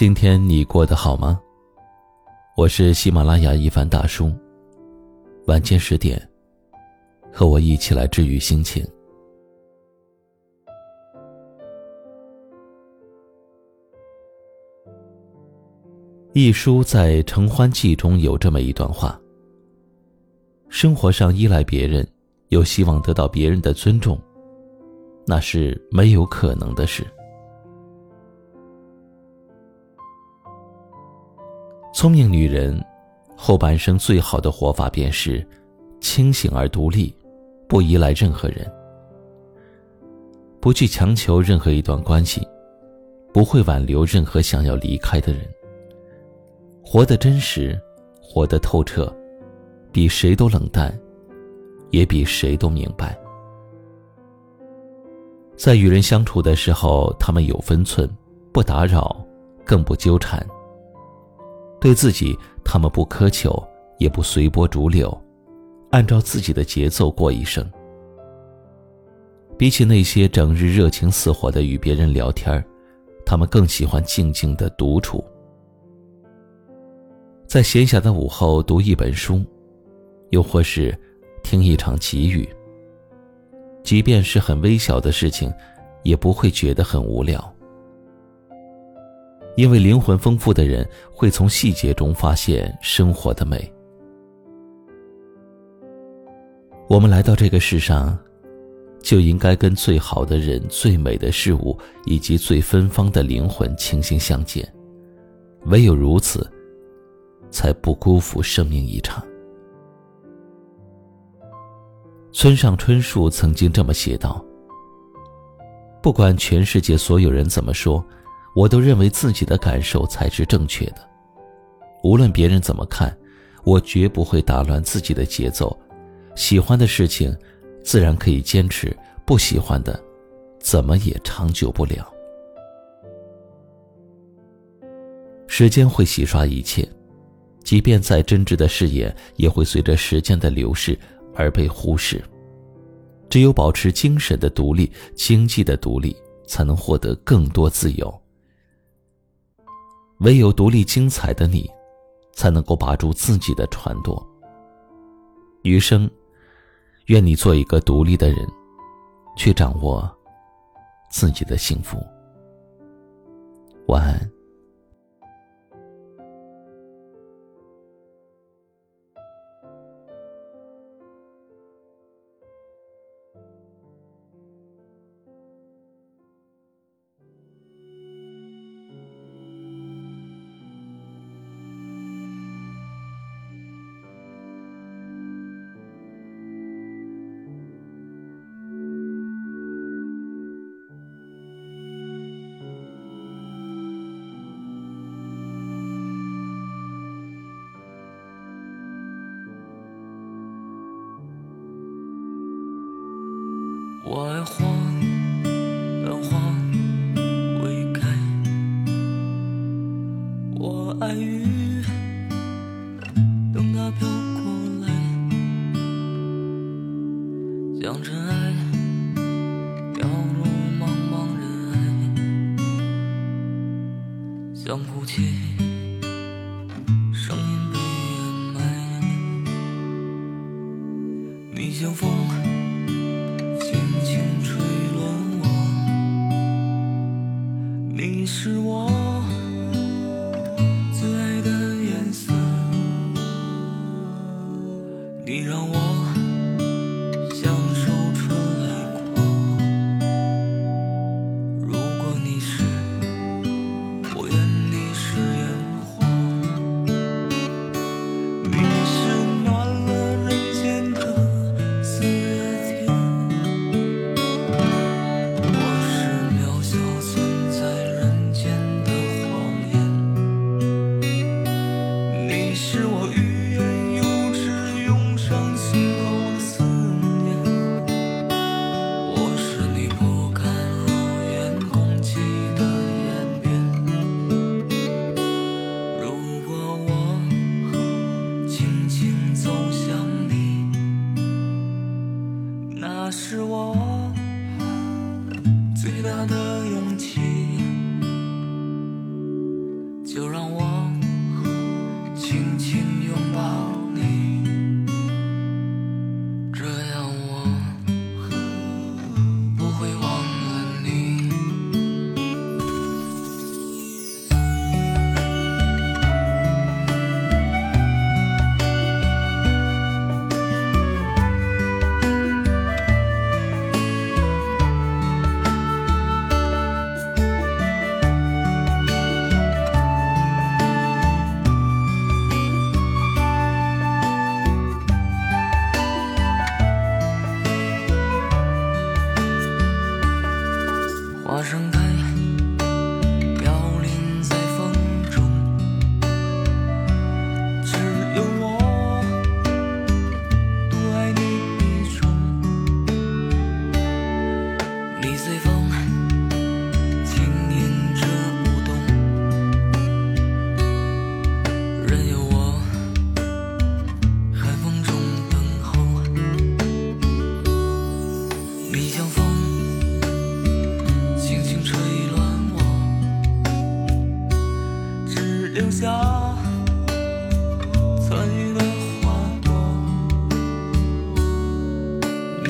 今天你过得好吗？我是喜马拉雅一凡大叔。晚间十点，和我一起来治愈心情。一书在《承欢记》中有这么一段话：生活上依赖别人，又希望得到别人的尊重，那是没有可能的事。聪明女人，后半生最好的活法便是清醒而独立，不依赖任何人，不去强求任何一段关系，不会挽留任何想要离开的人。活得真实，活得透彻，比谁都冷淡，也比谁都明白。在与人相处的时候，他们有分寸，不打扰，更不纠缠。对自己，他们不苛求，也不随波逐流，按照自己的节奏过一生。比起那些整日热情似火的与别人聊天他们更喜欢静静的独处，在闲暇的午后读一本书，又或是听一场奇遇。即便是很微小的事情，也不会觉得很无聊。因为灵魂丰富的人会从细节中发现生活的美。我们来到这个世上，就应该跟最好的人、最美的事物以及最芬芳的灵魂倾心相见。唯有如此，才不辜负生命一场。村上春树曾经这么写道：“不管全世界所有人怎么说。”我都认为自己的感受才是正确的，无论别人怎么看，我绝不会打乱自己的节奏。喜欢的事情，自然可以坚持；不喜欢的，怎么也长久不了。时间会洗刷一切，即便再真挚的誓言，也会随着时间的流逝而被忽视。只有保持精神的独立、经济的独立，才能获得更多自由。唯有独立精彩的你，才能够把住自己的船舵。余生，愿你做一个独立的人，去掌握自己的幸福。晚安。我爱花，但花未开；我爱雨，等它飘过来，将尘埃飘入茫茫人海，像哭泣。声音被掩埋你像风那是我。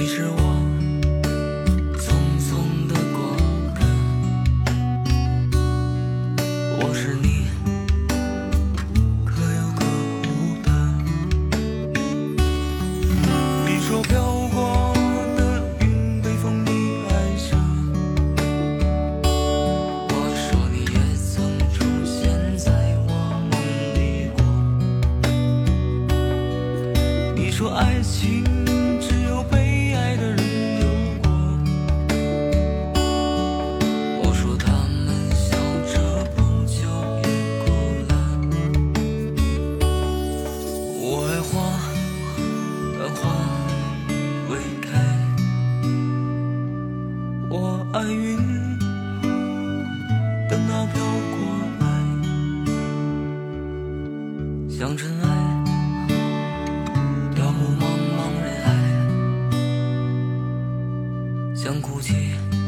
你是我想哭泣。